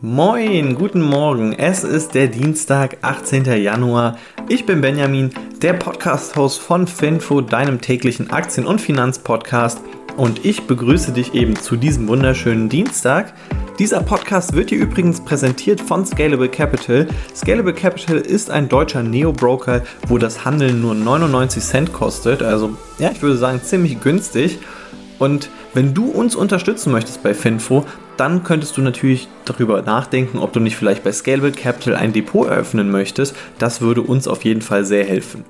Moin, guten Morgen. Es ist der Dienstag, 18. Januar. Ich bin Benjamin, der Podcast-Host von Finfo, deinem täglichen Aktien- und Finanzpodcast. Und ich begrüße dich eben zu diesem wunderschönen Dienstag. Dieser Podcast wird dir übrigens präsentiert von Scalable Capital. Scalable Capital ist ein deutscher Neo-Broker, wo das Handeln nur 99 Cent kostet. Also, ja, ich würde sagen, ziemlich günstig. Und wenn du uns unterstützen möchtest bei Finfo, dann könntest du natürlich darüber nachdenken, ob du nicht vielleicht bei Scalable Capital ein Depot eröffnen möchtest. Das würde uns auf jeden Fall sehr helfen.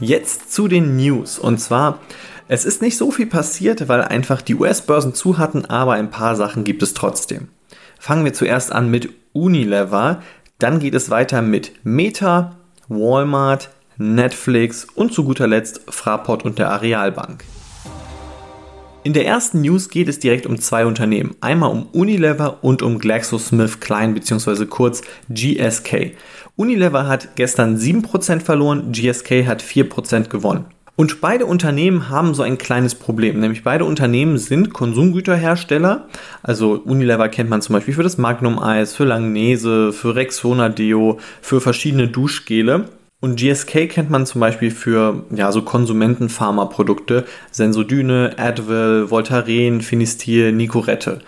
Jetzt zu den News. Und zwar, es ist nicht so viel passiert, weil einfach die US-Börsen zu hatten, aber ein paar Sachen gibt es trotzdem. Fangen wir zuerst an mit Unilever, dann geht es weiter mit Meta, Walmart, Netflix und zu guter Letzt Fraport und der Arealbank. In der ersten News geht es direkt um zwei Unternehmen. Einmal um Unilever und um GlaxoSmithKline bzw. kurz GSK. Unilever hat gestern 7% verloren, GSK hat 4% gewonnen. Und beide Unternehmen haben so ein kleines Problem, nämlich beide Unternehmen sind Konsumgüterhersteller. Also Unilever kennt man zum Beispiel für das Magnum Eis, für Langnese, für Rexona Deo, für verschiedene Duschgele. Und GSK kennt man zum Beispiel für ja, so Konsumentenpharmaprodukte, Sensodyne, Advil, Voltaren, Finistil, Nicorette.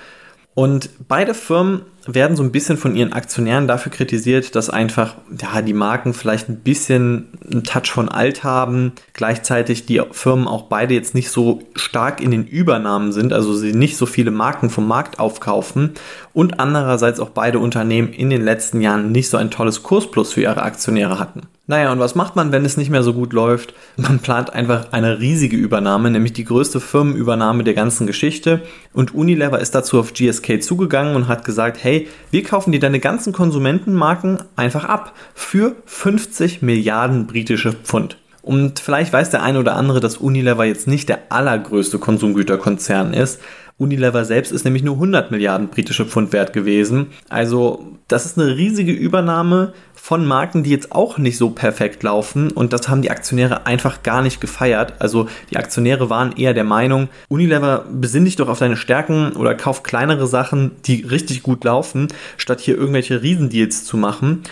Und beide Firmen werden so ein bisschen von ihren Aktionären dafür kritisiert, dass einfach ja, die Marken vielleicht ein bisschen einen Touch von alt haben, gleichzeitig die Firmen auch beide jetzt nicht so stark in den Übernahmen sind, also sie nicht so viele Marken vom Markt aufkaufen und andererseits auch beide Unternehmen in den letzten Jahren nicht so ein tolles Kursplus für ihre Aktionäre hatten. Naja, und was macht man, wenn es nicht mehr so gut läuft? Man plant einfach eine riesige Übernahme, nämlich die größte Firmenübernahme der ganzen Geschichte. Und Unilever ist dazu auf GSK zugegangen und hat gesagt, hey, wir kaufen dir deine ganzen Konsumentenmarken einfach ab für 50 Milliarden britische Pfund. Und vielleicht weiß der eine oder andere, dass Unilever jetzt nicht der allergrößte Konsumgüterkonzern ist. Unilever selbst ist nämlich nur 100 Milliarden britische Pfund wert gewesen. Also das ist eine riesige Übernahme von Marken, die jetzt auch nicht so perfekt laufen und das haben die Aktionäre einfach gar nicht gefeiert. Also die Aktionäre waren eher der Meinung, Unilever besinn dich doch auf deine Stärken oder kauf kleinere Sachen, die richtig gut laufen, statt hier irgendwelche Riesendeals zu machen.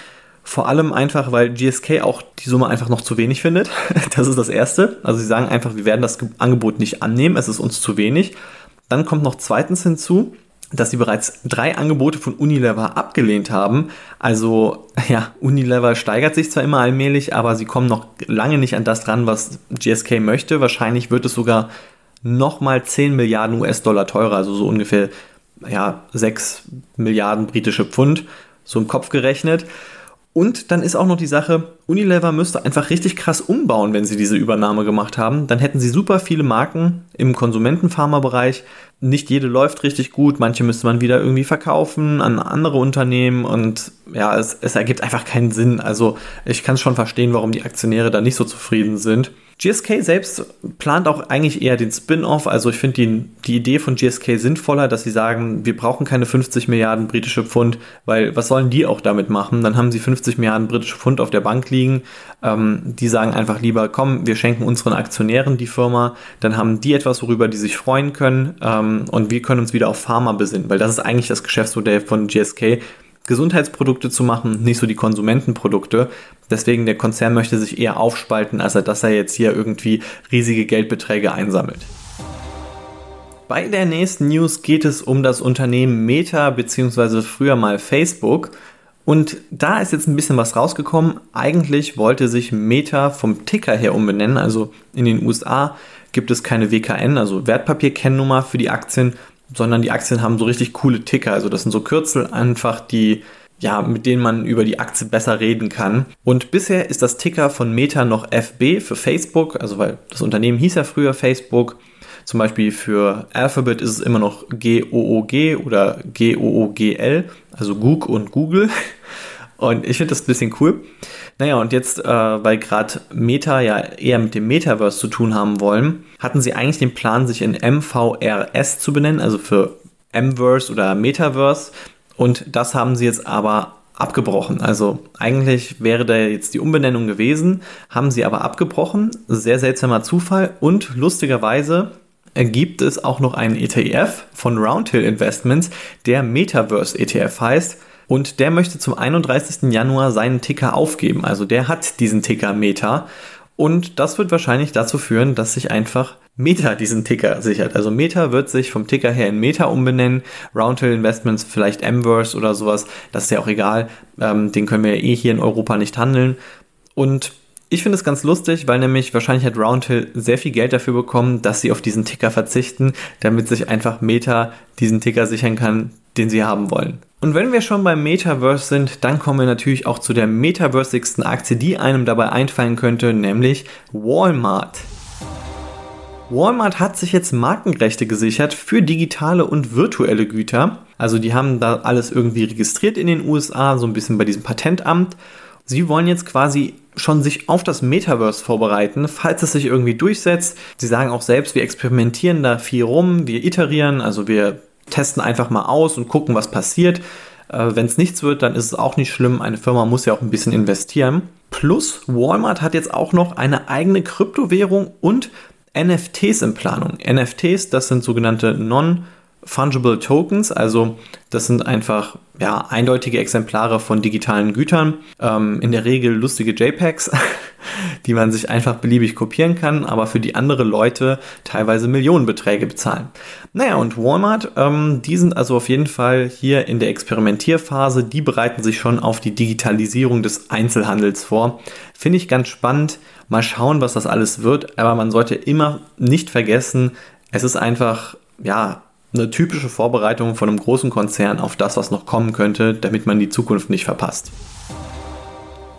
Vor allem einfach, weil GSK auch die Summe einfach noch zu wenig findet. Das ist das Erste. Also sie sagen einfach, wir werden das Angebot nicht annehmen, es ist uns zu wenig. Dann kommt noch zweitens hinzu, dass sie bereits drei Angebote von Unilever abgelehnt haben. Also ja, Unilever steigert sich zwar immer allmählich, aber sie kommen noch lange nicht an das ran, was GSK möchte. Wahrscheinlich wird es sogar nochmal 10 Milliarden US-Dollar teurer, also so ungefähr ja, 6 Milliarden britische Pfund, so im Kopf gerechnet. Und dann ist auch noch die Sache, Unilever müsste einfach richtig krass umbauen, wenn sie diese Übernahme gemacht haben. Dann hätten sie super viele Marken im Konsumentenpharma-Bereich. Nicht jede läuft richtig gut, manche müsste man wieder irgendwie verkaufen an andere Unternehmen und ja, es, es ergibt einfach keinen Sinn. Also ich kann schon verstehen, warum die Aktionäre da nicht so zufrieden sind. GSK selbst plant auch eigentlich eher den Spin-off. Also ich finde die, die Idee von GSK sinnvoller, dass sie sagen, wir brauchen keine 50 Milliarden britische Pfund, weil was sollen die auch damit machen? Dann haben sie 50 Milliarden britische Pfund auf der Bank liegen. Ähm, die sagen einfach lieber, komm, wir schenken unseren Aktionären die Firma, dann haben die etwas, worüber die sich freuen können ähm, und wir können uns wieder auf Pharma besinnen, weil das ist eigentlich das Geschäftsmodell von GSK. Gesundheitsprodukte zu machen, nicht so die Konsumentenprodukte. Deswegen der Konzern möchte sich eher aufspalten, als dass er jetzt hier irgendwie riesige Geldbeträge einsammelt. Bei der nächsten News geht es um das Unternehmen Meta bzw. früher mal Facebook. Und da ist jetzt ein bisschen was rausgekommen. Eigentlich wollte sich Meta vom Ticker her umbenennen. Also in den USA gibt es keine WKN, also Wertpapierkennnummer für die Aktien, sondern die Aktien haben so richtig coole Ticker. Also das sind so Kürzel einfach, die ja, mit denen man über die Aktie besser reden kann. Und bisher ist das Ticker von Meta noch FB für Facebook, also weil das Unternehmen hieß ja früher Facebook. Zum Beispiel für Alphabet ist es immer noch GOOG oder GOOGL, also Goog und Google. Und ich finde das ein bisschen cool. Naja, und jetzt, äh, weil gerade Meta ja eher mit dem Metaverse zu tun haben wollen, hatten sie eigentlich den Plan, sich in MVRS zu benennen, also für Mverse oder Metaverse. Und das haben sie jetzt aber abgebrochen. Also eigentlich wäre da jetzt die Umbenennung gewesen, haben sie aber abgebrochen. Sehr seltsamer Zufall. Und lustigerweise gibt es auch noch einen ETF von Roundhill Investments, der Metaverse ETF heißt. Und der möchte zum 31. Januar seinen Ticker aufgeben. Also der hat diesen Ticker Meta. Und das wird wahrscheinlich dazu führen, dass sich einfach Meta diesen Ticker sichert. Also Meta wird sich vom Ticker her in Meta umbenennen. Roundhill Investments vielleicht Mverse oder sowas. Das ist ja auch egal. Ähm, den können wir ja eh hier in Europa nicht handeln. Und ich finde es ganz lustig, weil nämlich wahrscheinlich hat Roundhill sehr viel Geld dafür bekommen, dass sie auf diesen Ticker verzichten, damit sich einfach Meta diesen Ticker sichern kann, den sie haben wollen. Und wenn wir schon beim Metaverse sind, dann kommen wir natürlich auch zu der metaversigsten Aktie, die einem dabei einfallen könnte, nämlich Walmart. Walmart hat sich jetzt Markenrechte gesichert für digitale und virtuelle Güter. Also die haben da alles irgendwie registriert in den USA, so ein bisschen bei diesem Patentamt. Sie wollen jetzt quasi schon sich auf das Metaverse vorbereiten, falls es sich irgendwie durchsetzt. Sie sagen auch selbst, wir experimentieren da viel rum, wir iterieren, also wir testen einfach mal aus und gucken, was passiert. Äh, Wenn es nichts wird, dann ist es auch nicht schlimm. Eine Firma muss ja auch ein bisschen investieren. Plus, Walmart hat jetzt auch noch eine eigene Kryptowährung und NFTs in Planung. NFTs, das sind sogenannte Non- Fungible Tokens, also das sind einfach ja, eindeutige Exemplare von digitalen Gütern, ähm, in der Regel lustige JPEGs, die man sich einfach beliebig kopieren kann, aber für die andere Leute teilweise Millionenbeträge bezahlen. Naja, und Walmart, ähm, die sind also auf jeden Fall hier in der Experimentierphase, die bereiten sich schon auf die Digitalisierung des Einzelhandels vor. Finde ich ganz spannend. Mal schauen, was das alles wird, aber man sollte immer nicht vergessen, es ist einfach, ja, eine typische Vorbereitung von einem großen Konzern auf das, was noch kommen könnte, damit man die Zukunft nicht verpasst.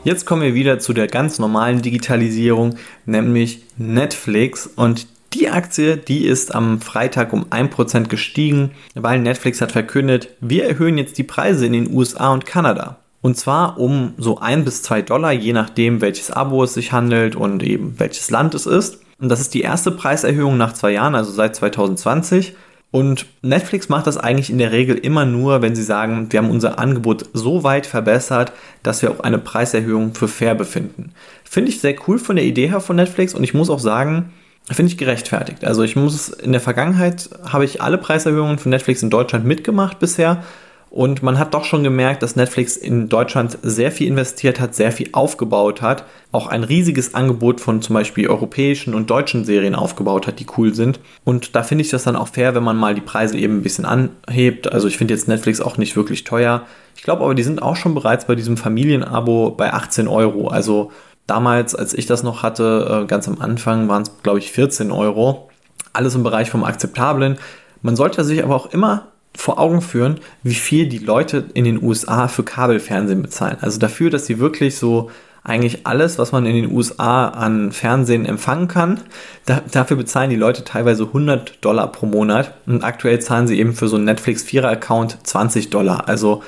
Jetzt kommen wir wieder zu der ganz normalen Digitalisierung, nämlich Netflix und die Aktie, die ist am Freitag um 1% gestiegen, weil Netflix hat verkündet, wir erhöhen jetzt die Preise in den USA und Kanada. Und zwar um so 1 bis 2 Dollar, je nachdem, welches Abo es sich handelt und eben welches Land es ist. Und das ist die erste Preiserhöhung nach zwei Jahren, also seit 2020. Und Netflix macht das eigentlich in der Regel immer nur, wenn sie sagen, wir haben unser Angebot so weit verbessert, dass wir auch eine Preiserhöhung für fair befinden. Finde ich sehr cool von der Idee her von Netflix und ich muss auch sagen, finde ich gerechtfertigt. Also ich muss in der Vergangenheit habe ich alle Preiserhöhungen von Netflix in Deutschland mitgemacht bisher und man hat doch schon gemerkt, dass Netflix in Deutschland sehr viel investiert hat, sehr viel aufgebaut hat, auch ein riesiges Angebot von zum Beispiel europäischen und deutschen Serien aufgebaut hat, die cool sind. Und da finde ich das dann auch fair, wenn man mal die Preise eben ein bisschen anhebt. Also ich finde jetzt Netflix auch nicht wirklich teuer. Ich glaube aber, die sind auch schon bereits bei diesem Familienabo bei 18 Euro. Also damals, als ich das noch hatte, äh, ganz am Anfang waren es, glaube ich, 14 Euro. Alles im Bereich vom Akzeptablen. Man sollte sich aber auch immer vor Augen führen, wie viel die Leute in den USA für Kabelfernsehen bezahlen. Also dafür, dass sie wirklich so eigentlich alles, was man in den USA an Fernsehen empfangen kann, da, dafür bezahlen die Leute teilweise 100 Dollar pro Monat und aktuell zahlen sie eben für so einen Netflix 4er Account 20 Dollar. Also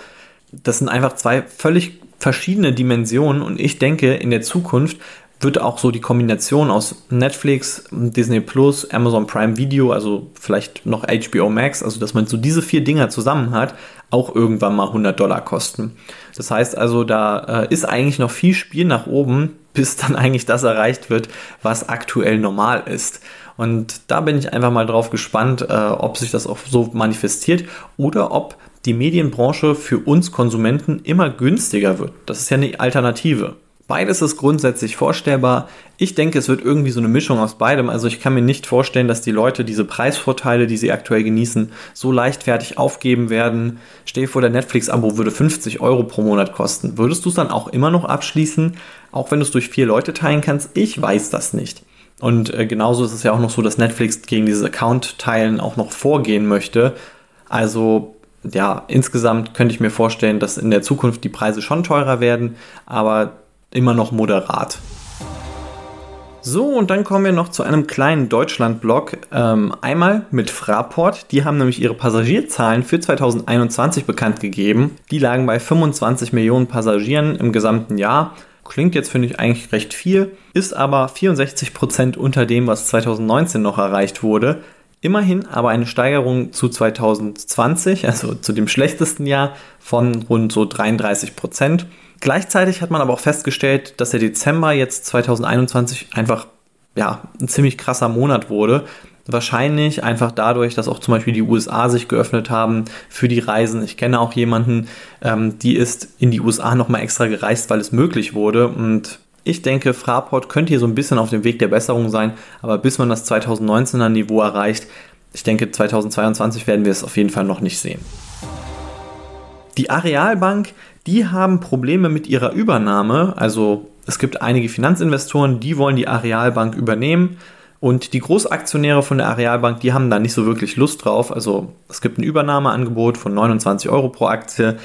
das sind einfach zwei völlig verschiedene Dimensionen und ich denke, in der Zukunft wird auch so die Kombination aus Netflix, Disney Plus, Amazon Prime Video, also vielleicht noch HBO Max, also dass man so diese vier Dinger zusammen hat, auch irgendwann mal 100 Dollar kosten. Das heißt also, da äh, ist eigentlich noch viel Spiel nach oben, bis dann eigentlich das erreicht wird, was aktuell normal ist. Und da bin ich einfach mal drauf gespannt, äh, ob sich das auch so manifestiert oder ob die Medienbranche für uns Konsumenten immer günstiger wird. Das ist ja eine Alternative. Beides ist grundsätzlich vorstellbar. Ich denke, es wird irgendwie so eine Mischung aus beidem. Also ich kann mir nicht vorstellen, dass die Leute diese Preisvorteile, die sie aktuell genießen, so leichtfertig aufgeben werden. Stell vor, der Netflix-Abo würde 50 Euro pro Monat kosten. Würdest du es dann auch immer noch abschließen, auch wenn du es durch vier Leute teilen kannst? Ich weiß das nicht. Und äh, genauso ist es ja auch noch so, dass Netflix gegen dieses Account-Teilen auch noch vorgehen möchte. Also ja, insgesamt könnte ich mir vorstellen, dass in der Zukunft die Preise schon teurer werden, aber immer noch moderat. So, und dann kommen wir noch zu einem kleinen Deutschland-Blog. Ähm, einmal mit Fraport. Die haben nämlich ihre Passagierzahlen für 2021 bekannt gegeben. Die lagen bei 25 Millionen Passagieren im gesamten Jahr. Klingt jetzt, finde ich, eigentlich recht viel, ist aber 64 Prozent unter dem, was 2019 noch erreicht wurde. Immerhin aber eine Steigerung zu 2020, also zu dem schlechtesten Jahr, von rund so 33 Prozent. Gleichzeitig hat man aber auch festgestellt, dass der Dezember jetzt 2021 einfach ja, ein ziemlich krasser Monat wurde. Wahrscheinlich einfach dadurch, dass auch zum Beispiel die USA sich geöffnet haben für die Reisen. Ich kenne auch jemanden, ähm, die ist in die USA nochmal extra gereist, weil es möglich wurde. Und ich denke, Fraport könnte hier so ein bisschen auf dem Weg der Besserung sein. Aber bis man das 2019er Niveau erreicht, ich denke, 2022 werden wir es auf jeden Fall noch nicht sehen. Die Arealbank, die haben Probleme mit ihrer Übernahme. Also es gibt einige Finanzinvestoren, die wollen die Arealbank übernehmen. Und die Großaktionäre von der Arealbank, die haben da nicht so wirklich Lust drauf. Also es gibt ein Übernahmeangebot von 29 Euro pro Aktie.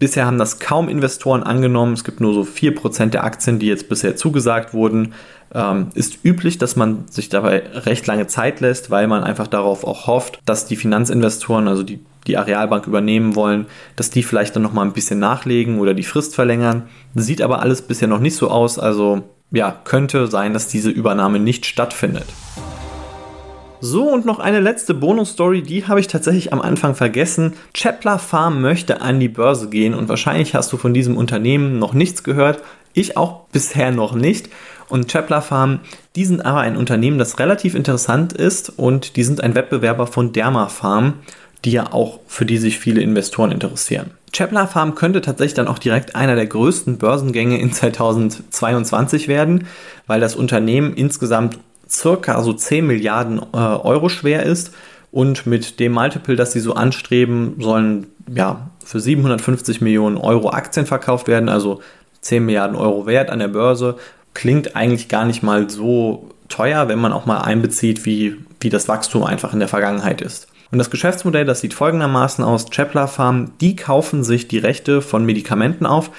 Bisher haben das kaum Investoren angenommen. Es gibt nur so 4% der Aktien, die jetzt bisher zugesagt wurden. Ähm, ist üblich, dass man sich dabei recht lange Zeit lässt, weil man einfach darauf auch hofft, dass die Finanzinvestoren, also die die Arealbank übernehmen wollen, dass die vielleicht dann nochmal ein bisschen nachlegen oder die Frist verlängern. Sieht aber alles bisher noch nicht so aus, also ja, könnte sein, dass diese Übernahme nicht stattfindet. So, und noch eine letzte Bonus-Story, die habe ich tatsächlich am Anfang vergessen. Chepler Farm möchte an die Börse gehen und wahrscheinlich hast du von diesem Unternehmen noch nichts gehört. Ich auch bisher noch nicht. Und Chepler Farm, die sind aber ein Unternehmen, das relativ interessant ist und die sind ein Wettbewerber von Derma Farm, die ja auch für die sich viele Investoren interessieren. Chapler Farm könnte tatsächlich dann auch direkt einer der größten Börsengänge in 2022 werden, weil das Unternehmen insgesamt circa so 10 Milliarden äh, Euro schwer ist und mit dem Multiple, das sie so anstreben, sollen ja für 750 Millionen Euro Aktien verkauft werden, also 10 Milliarden Euro wert an der Börse. Klingt eigentlich gar nicht mal so teuer, wenn man auch mal einbezieht, wie, wie das Wachstum einfach in der Vergangenheit ist. Und das Geschäftsmodell, das sieht folgendermaßen aus. Chapler Farm, die kaufen sich die Rechte von Medikamenten auf,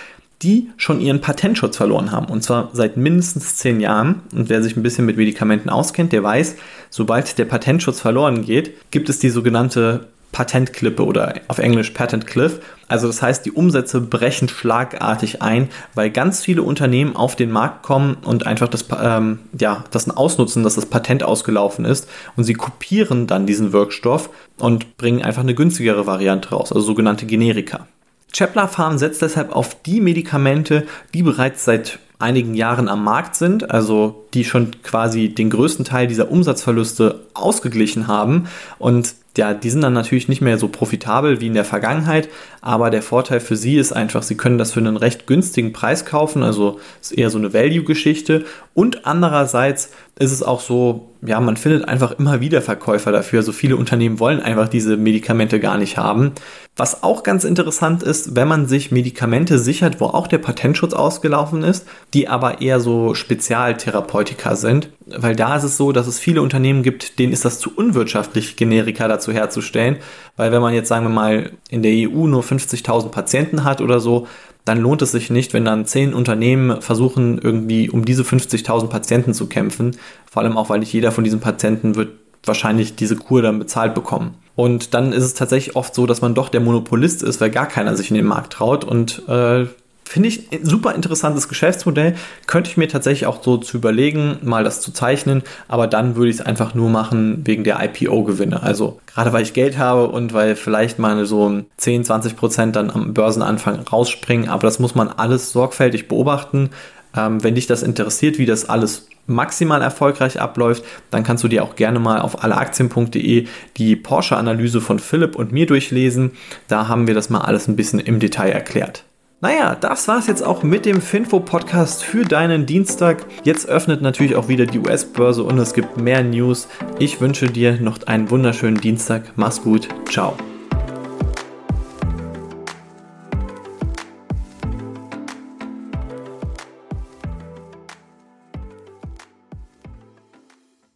die schon ihren Patentschutz verloren haben. Und zwar seit mindestens zehn Jahren. Und wer sich ein bisschen mit Medikamenten auskennt, der weiß, sobald der Patentschutz verloren geht, gibt es die sogenannte Patentklippe oder auf Englisch Patent Cliff. Also das heißt, die Umsätze brechen schlagartig ein, weil ganz viele Unternehmen auf den Markt kommen und einfach das, ähm, ja, das ausnutzen, dass das Patent ausgelaufen ist und sie kopieren dann diesen Wirkstoff und bringen einfach eine günstigere Variante raus, also sogenannte Generika. Chapler Farm setzt deshalb auf die Medikamente, die bereits seit einigen Jahren am Markt sind, also die schon quasi den größten Teil dieser Umsatzverluste ausgeglichen haben. Und ja, die sind dann natürlich nicht mehr so profitabel wie in der Vergangenheit, aber der Vorteil für sie ist einfach, sie können das für einen recht günstigen Preis kaufen, also ist eher so eine Value-Geschichte und andererseits ist es auch so, ja, man findet einfach immer wieder Verkäufer dafür. So viele Unternehmen wollen einfach diese Medikamente gar nicht haben. Was auch ganz interessant ist, wenn man sich Medikamente sichert, wo auch der Patentschutz ausgelaufen ist, die aber eher so Spezialtherapeutika sind. Weil da ist es so, dass es viele Unternehmen gibt, denen ist das zu unwirtschaftlich, Generika dazu herzustellen. Weil wenn man jetzt, sagen wir mal, in der EU nur 50.000 Patienten hat oder so, dann lohnt es sich nicht, wenn dann zehn Unternehmen versuchen, irgendwie um diese 50.000 Patienten zu kämpfen. Vor allem auch, weil nicht jeder von diesen Patienten wird wahrscheinlich diese Kur dann bezahlt bekommen. Und dann ist es tatsächlich oft so, dass man doch der Monopolist ist, weil gar keiner sich in den Markt traut und äh, Finde ich ein super interessantes Geschäftsmodell. Könnte ich mir tatsächlich auch so zu überlegen, mal das zu zeichnen, aber dann würde ich es einfach nur machen wegen der IPO-Gewinne. Also gerade weil ich Geld habe und weil vielleicht mal so 10, 20 Prozent dann am Börsenanfang rausspringen, aber das muss man alles sorgfältig beobachten. Ähm, wenn dich das interessiert, wie das alles maximal erfolgreich abläuft, dann kannst du dir auch gerne mal auf alleaktien.de die Porsche-Analyse von Philipp und mir durchlesen. Da haben wir das mal alles ein bisschen im Detail erklärt. Naja, das war's jetzt auch mit dem Finfo-Podcast für deinen Dienstag. Jetzt öffnet natürlich auch wieder die US-Börse und es gibt mehr News. Ich wünsche dir noch einen wunderschönen Dienstag. Mach's gut. Ciao.